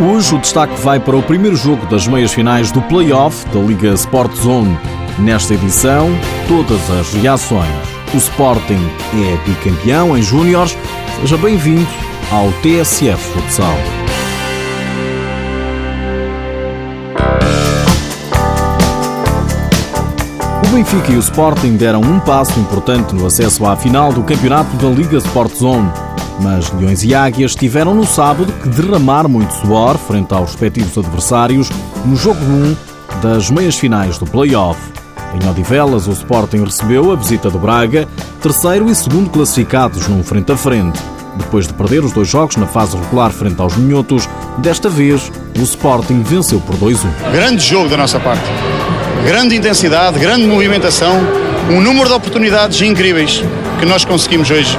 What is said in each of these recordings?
Hoje o destaque vai para o primeiro jogo das meias finais do Play-Off da Liga Sport Zone. Nesta edição, todas as reações. O Sporting é bicampeão em Júniores. Seja bem-vindo ao TSF Futsal. O Benfica e o Sporting deram um passo importante no acesso à final do campeonato da Liga Sport Zone. Mas Leões e Águias tiveram no sábado que derramar muito suor frente aos respectivos adversários no jogo 1 das meias finais do play-off. Em Odivelas, o Sporting recebeu a visita do Braga, terceiro e segundo classificados num frente a frente. Depois de perder os dois jogos na fase regular frente aos Minhotos, desta vez o Sporting venceu por 2-1. Grande jogo da nossa parte. Grande intensidade, grande movimentação, um número de oportunidades incríveis que nós conseguimos hoje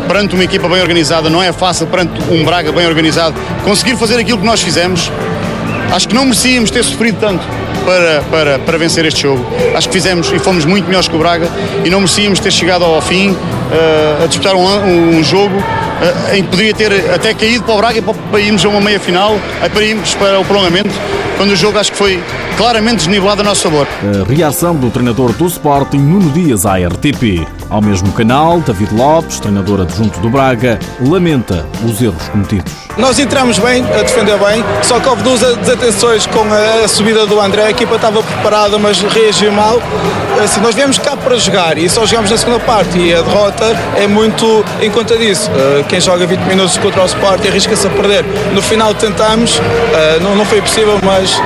perante uma equipa bem organizada, não é fácil perante um Braga bem organizado conseguir fazer aquilo que nós fizemos. Acho que não merecíamos ter sofrido tanto para, para, para vencer este jogo. Acho que fizemos e fomos muito melhores que o Braga e não merecíamos ter chegado ao fim uh, a disputar um, um jogo uh, em que poderia ter até caído para o Braga e para irmos a uma meia final, para irmos para o prolongamento, quando o jogo acho que foi claramente desnivelado a nosso sabor. A reação do treinador do Sporting, Nuno Dias, à RTP. Ao mesmo canal, David Lopes, treinador adjunto do Braga, lamenta os erros cometidos. Nós entramos bem, a defender bem, só que houve duas desatenções com a subida do André. A equipa estava preparada, mas reagiu mal. Assim, nós viemos cá para jogar e só jogamos na segunda parte e a derrota é muito em conta disso. Eh, quem joga 20 minutos contra o Sport arrisca-se a perder. No final tentamos, eh, não foi possível, mas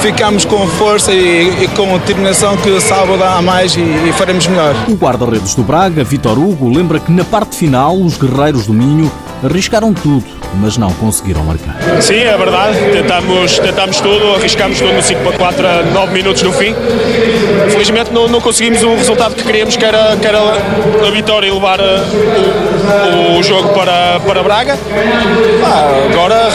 ficamos com força e, e, com determinação que sábado há mais e, e faremos melhor. O guarda-redes do Braga, Vitor Hugo, lembra que na parte final os guerreiros do Minho arriscaram tudo, mas não conseguiram marcar. Sim, é verdade. Tentamos, tentamos tudo, arriscamos tudo no 5 para 4 a 9 minutos no fim. Felizmente não, não conseguimos o resultado que queríamos, que era, que era a vitória e levar eh, o, o jogo para, para Braga. Ah, agora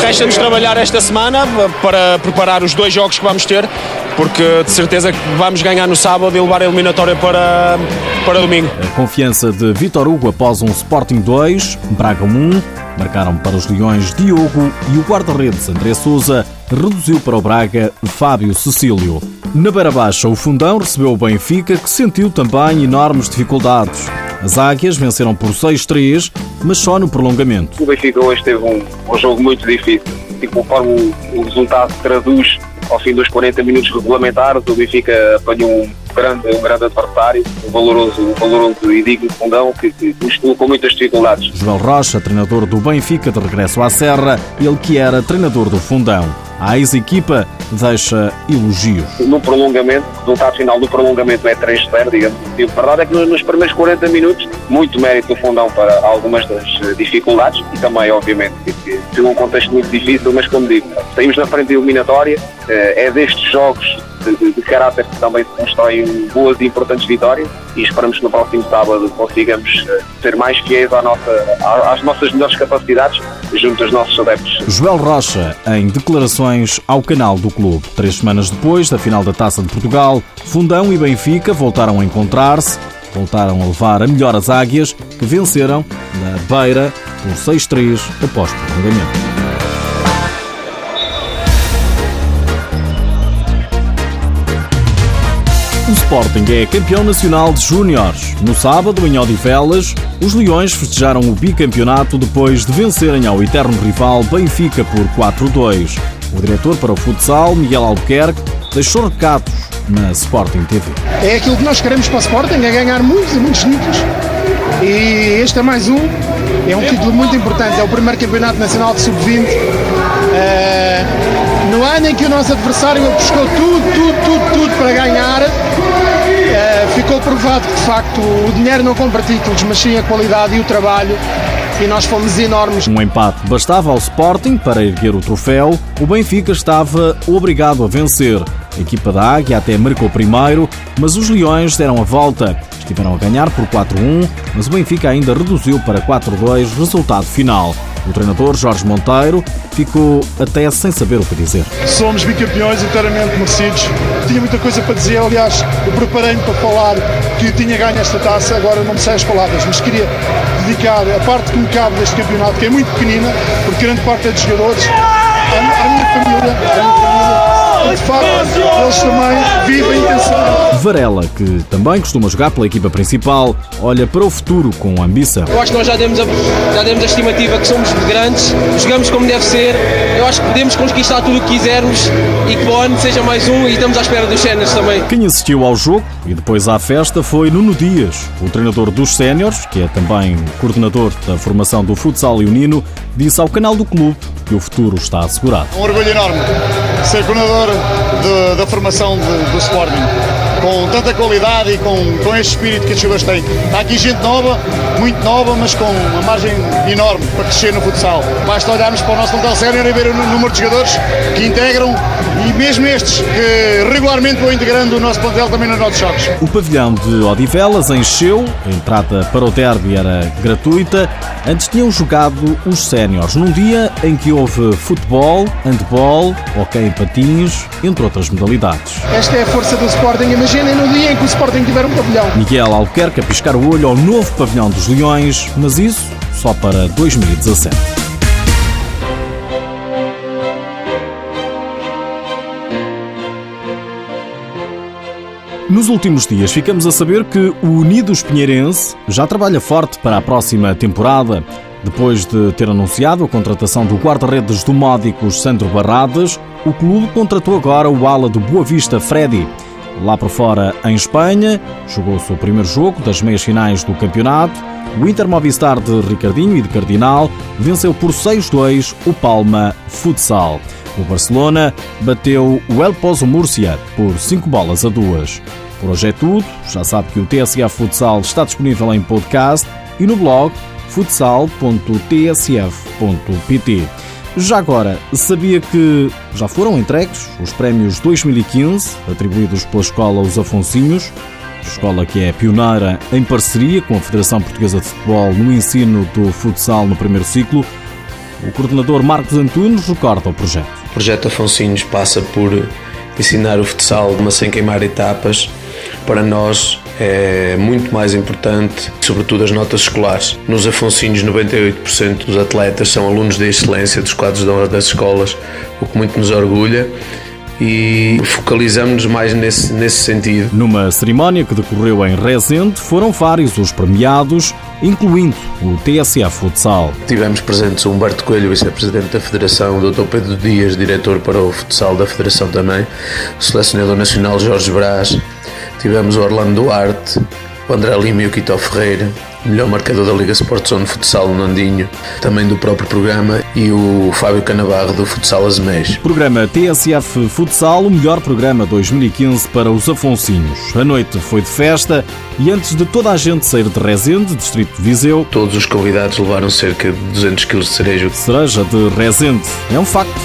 resta-nos trabalhar esta semana para preparar os dois jogos que vamos ter, porque de certeza que vamos ganhar no sábado e levar a eliminatória para, para domingo. A confiança de Vitor Hugo após um Sporting 2, Braga 1, marcaram para os Leões Diogo e o guarda-redes André Souza reduziu para o Braga Fábio Cecílio. Na Beira Baixa, o Fundão recebeu o Benfica, que sentiu também enormes dificuldades. As Águias venceram por 6-3, mas só no prolongamento. O Benfica hoje teve um, um jogo muito difícil e conforme o, o resultado traduz ao fim dos 40 minutos regulamentares, o Benfica apanhou um grande, um grande adversário, um valoroso, um valoroso e digno fundão que, que nos colocou muitas dificuldades. Joel Rocha, treinador do Benfica de regresso à Serra, ele que era treinador do fundão. A ex-equipa deixa elogios. No prolongamento, o resultado final do prolongamento é 3-0, digamos. E a verdade é que nos primeiros 40 minutos, muito mérito do fundão para algumas das dificuldades e também, obviamente, que foi um contexto muito difícil, mas como digo, saímos na frente da eliminatória, eh, é destes jogos de, de, caráter que também se constroem boas e importantes vitórias e esperamos que no próximo sábado consigamos eh, ser mais fiéis à nossa, às nossas melhores capacidades junto aos nossos adeptos. Joel Rocha, em declarações ao canal do clube. Três semanas depois da final da Taça de Portugal, Fundão e Benfica voltaram a encontrar-se, voltaram a levar a melhor as águias, que venceram na Beira por 6-3 após prolongamento. O Sporting é campeão nacional de Júniores. No sábado, em Odivelas, os Leões festejaram o bicampeonato depois de vencerem ao eterno rival Benfica por 4-2. O diretor para o futsal, Miguel Albuquerque, deixou recados na Sporting TV. É aquilo que nós queremos para o Sporting, é ganhar muitos e muitos títulos. E este é mais um, é um título muito importante, é o primeiro campeonato nacional de sub-20. Uh, no ano em que o nosso adversário buscou tudo, tudo para ganhar, uh, ficou provado que de facto o dinheiro não compra títulos, mas sim a qualidade e o trabalho. E nós fomos enormes. Um empate bastava ao Sporting para erguer o troféu. O Benfica estava obrigado a vencer. A equipa da Águia até marcou primeiro, mas os Leões deram a volta. Estiveram a ganhar por 4-1, mas o Benfica ainda reduziu para 4-2, resultado final. O treinador Jorge Monteiro ficou até sem saber o que dizer. Somos bicampeões inteiramente merecidos. Tinha muita coisa para dizer, aliás, eu preparei-me para falar que tinha ganho esta taça, agora não me sei as palavras, mas queria dedicar a parte que me cabe deste campeonato, que é muito pequenina, porque grande parte é dos jogadores, à, minha família, à minha família. De facto, eles também vivem intensamente. Varela, que também costuma jogar pela equipa principal, olha para o futuro com ambição. Eu acho que nós já demos a, já demos a estimativa que somos grandes, jogamos como deve ser. Eu acho que podemos conquistar tudo o que quisermos e que para o ano seja mais um e estamos à espera dos séniores também. Quem assistiu ao jogo e depois à festa foi Nuno Dias, o treinador dos séniores, que é também coordenador da formação do futsal leonino, disse ao canal do clube que o futuro está assegurado. Um orgulho enorme ser coordenador de- da formação de- do Sporting. Com tanta qualidade e com, com este espírito que os jogadores têm. Está aqui gente nova, muito nova, mas com uma margem enorme para crescer no futsal. Basta olharmos para o nosso plantel sénior e ver o número de jogadores que integram e mesmo estes que regularmente vão integrando o nosso plantel também nos nossos jogos. O pavilhão de Odivelas encheu, a entrada para o derby era gratuita. Antes tinham jogado os séniores, num dia em que houve futebol, handball, hockey em patins, entre outras modalidades. Esta é a força do Sporting. Imaginem no dia em que o Sporting tiver um pavilhão. Miguel Albuquerque a piscar o olho ao novo pavilhão dos Leões, mas isso só para 2017. Nos últimos dias ficamos a saber que o Unidos Pinheirense já trabalha forte para a próxima temporada. Depois de ter anunciado a contratação do guarda-redes do Módicos Sandro Barradas, o clube contratou agora o ala do Boa Vista Freddy. Lá por fora, em Espanha, jogou o primeiro jogo das meias finais do campeonato. O Inter Movistar de Ricardinho e de Cardinal venceu por 6-2 o Palma Futsal. O Barcelona bateu o El Pozo Múrcia por 5 bolas a 2. Por hoje é tudo. Já sabe que o TSF Futsal está disponível em podcast e no blog futsal.tsf.pt. Já agora, sabia que já foram entregues os prémios 2015 atribuídos pela Escola Os Afonsinhos, escola que é pioneira em parceria com a Federação Portuguesa de Futebol no ensino do futsal no primeiro ciclo. O coordenador Marcos Antunes recorda o projeto. O projeto Afonsinhos passa por ensinar o futsal, mas sem queimar etapas. Para nós é muito mais importante, sobretudo as notas escolares. Nos Afonsinhos, 98% dos atletas são alunos de excelência dos quadros de honra das escolas, o que muito nos orgulha e focalizamos-nos mais nesse, nesse sentido. Numa cerimónia que decorreu em Rezende, foram vários os premiados, incluindo o TSF Futsal. Tivemos presentes o Humberto Coelho, vice-presidente da Federação, o Dr. Pedro Dias, diretor para o futsal da Federação também, o selecionador nacional Jorge Brás, tivemos o Orlando Duarte, o André Lima e o Quito Ferreira, o melhor marcador da Liga Sport Zone Futsal, o Nandinho, também do próprio programa, e o Fábio Canabarro do Futsal Azemés. Programa TSF Futsal, o melhor programa 2015 para os Afonsinhos. A noite foi de festa e antes de toda a gente sair de Rezende, distrito de Viseu, Todos os convidados levaram cerca de 200 kg de cereja. cereja de Rezende. É um facto.